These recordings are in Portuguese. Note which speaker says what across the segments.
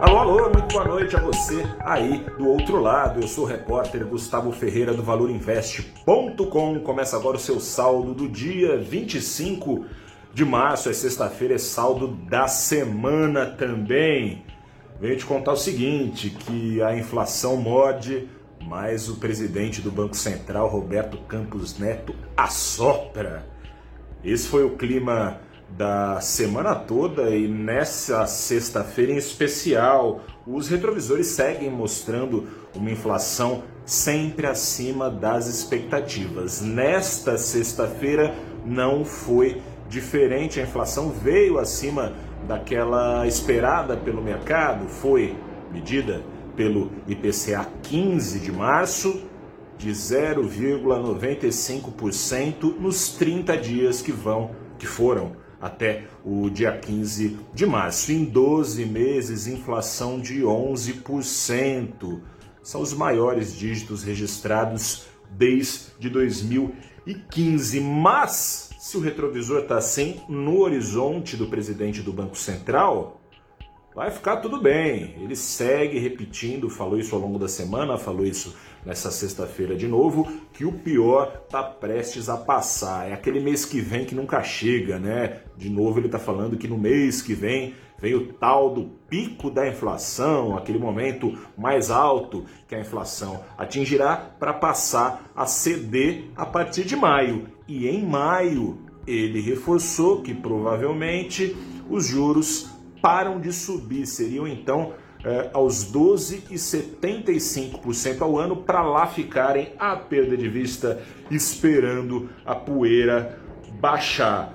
Speaker 1: Alô, alô, muito boa noite a você aí do outro lado. Eu sou o repórter Gustavo Ferreira do ValorInvest.com. Começa agora o seu saldo do dia 25 de março, é sexta-feira, é saldo da semana também. Venho te contar o seguinte, que a inflação morde, mas o presidente do Banco Central, Roberto Campos Neto, assopra. Esse foi o clima da semana toda e nessa sexta-feira em especial, os retrovisores seguem mostrando uma inflação sempre acima das expectativas. Nesta sexta-feira não foi diferente, a inflação veio acima daquela esperada pelo mercado, foi medida pelo IPCA 15 de março de 0,95% nos 30 dias que vão que foram até o dia 15 de março. Em 12 meses, inflação de 11%. São os maiores dígitos registrados desde 2015. Mas, se o retrovisor está assim no horizonte do presidente do Banco Central, vai ficar tudo bem. Ele segue repetindo, falou isso ao longo da semana, falou isso nessa sexta-feira de novo, que o pior tá prestes a passar. É aquele mês que vem que nunca chega, né? De novo ele tá falando que no mês que vem vem o tal do pico da inflação, aquele momento mais alto que a inflação atingirá para passar a ceder a partir de maio. E em maio ele reforçou que provavelmente os juros param de subir, seriam então é, aos 12,75% ao ano, para lá ficarem a perda de vista, esperando a poeira baixar.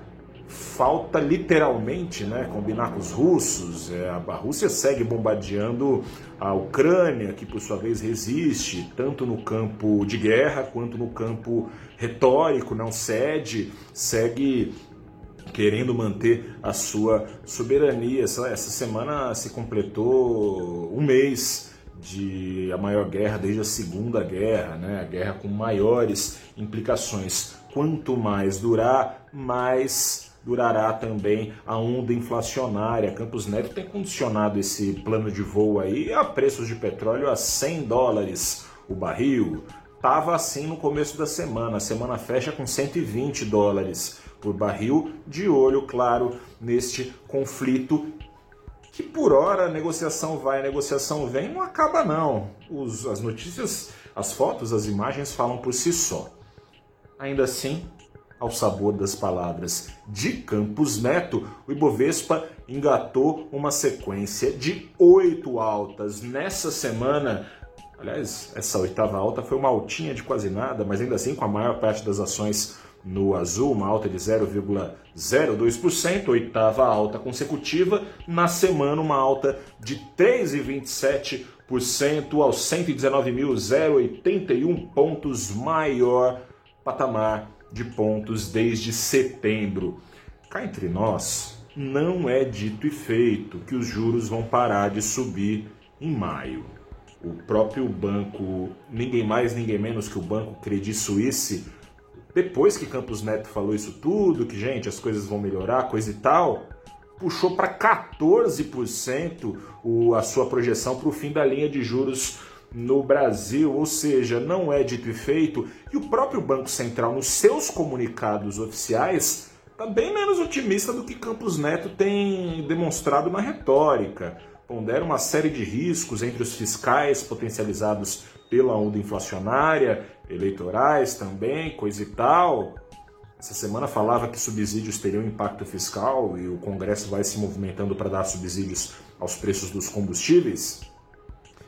Speaker 1: Falta literalmente né, combinar com os russos. É, a Rússia segue bombardeando a Ucrânia, que por sua vez resiste, tanto no campo de guerra quanto no campo retórico, não cede, segue querendo manter a sua soberania. Essa, essa semana se completou um mês de a maior guerra desde a Segunda Guerra, né? a guerra com maiores implicações. Quanto mais durar, mais durará também a onda inflacionária. Campos Neto tem condicionado esse plano de voo aí a preços de petróleo a 100 dólares o barril. Estava assim no começo da semana, a semana fecha com 120 dólares por barril, de olho, claro, neste conflito que por hora a negociação vai, a negociação vem, não acaba não. Os, as notícias, as fotos, as imagens falam por si só. Ainda assim, ao sabor das palavras de Campos Neto, o Ibovespa engatou uma sequência de oito altas nessa semana. Aliás, essa oitava alta foi uma altinha de quase nada, mas ainda assim com a maior parte das ações no azul, uma alta de 0,02%, oitava alta consecutiva. Na semana, uma alta de 3,27% aos 119.081 pontos, maior patamar de pontos desde setembro. Cá entre nós, não é dito e feito que os juros vão parar de subir em maio. O próprio banco, ninguém mais, ninguém menos que o banco Credit Suisse, depois que Campos Neto falou isso tudo, que gente, as coisas vão melhorar, coisa e tal, puxou para 14% o, a sua projeção para o fim da linha de juros no Brasil, ou seja, não é dito e feito, e o próprio Banco Central, nos seus comunicados oficiais, está bem menos otimista do que Campos Neto tem demonstrado na retórica. Pondera uma série de riscos entre os fiscais potencializados pela onda inflacionária, eleitorais também, coisa e tal. Essa semana falava que subsídios teriam impacto fiscal e o Congresso vai se movimentando para dar subsídios aos preços dos combustíveis.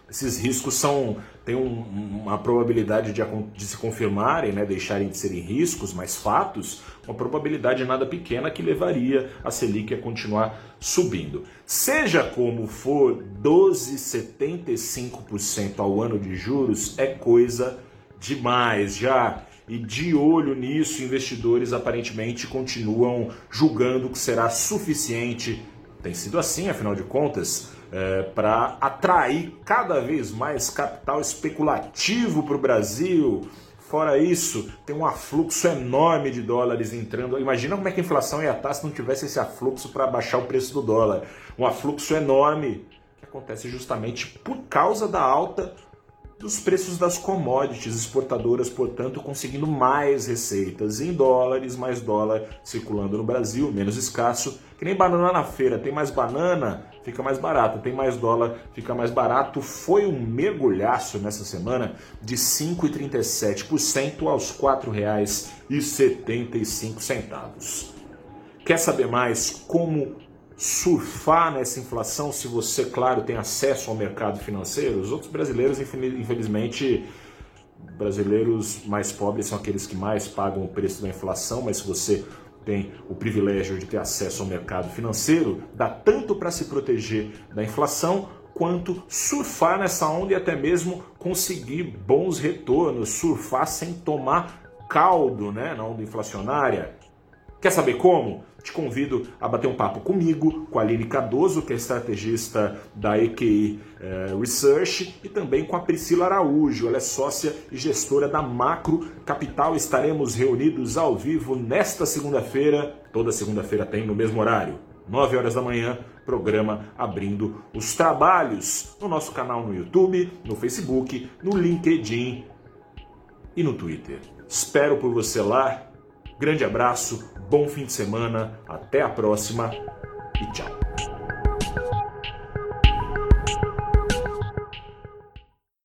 Speaker 1: Esses riscos são têm um, uma probabilidade de, de, se confirmarem, né, deixarem de serem riscos, mas fatos, uma probabilidade nada pequena que levaria a Selic a continuar subindo. Seja como for, 12,75% ao ano de juros é coisa demais já. E de olho nisso, investidores aparentemente continuam julgando que será suficiente. Tem sido assim, afinal de contas, é, para atrair cada vez mais capital especulativo para o Brasil. Fora isso, tem um afluxo enorme de dólares entrando. Imagina como é que a inflação ia estar se não tivesse esse afluxo para baixar o preço do dólar. Um afluxo enorme acontece justamente por causa da alta dos preços das commodities exportadoras, portanto, conseguindo mais receitas em dólares, mais dólar circulando no Brasil, menos escasso. Que nem banana na feira, tem mais banana, fica mais barato, tem mais dólar, fica mais barato. Foi um mergulhaço nessa semana de 5,37% aos R$ 4,75. Quer saber mais como surfar nessa inflação se você, claro, tem acesso ao mercado financeiro? Os outros brasileiros, infelizmente, brasileiros mais pobres são aqueles que mais pagam o preço da inflação, mas se você tem o privilégio de ter acesso ao mercado financeiro, dá tanto para se proteger da inflação quanto surfar nessa onda e até mesmo conseguir bons retornos, surfar sem tomar caldo né, na onda inflacionária. Quer saber como? Te convido a bater um papo comigo, com a Aline Cardoso, que é estrategista da EQI eh, Research, e também com a Priscila Araújo, ela é sócia e gestora da Macro Capital. Estaremos reunidos ao vivo nesta segunda-feira, toda segunda-feira tem no mesmo horário, 9 horas da manhã, programa abrindo os trabalhos no nosso canal no YouTube, no Facebook, no LinkedIn e no Twitter. Espero por você lá. Grande abraço, bom fim de semana, até a próxima e tchau.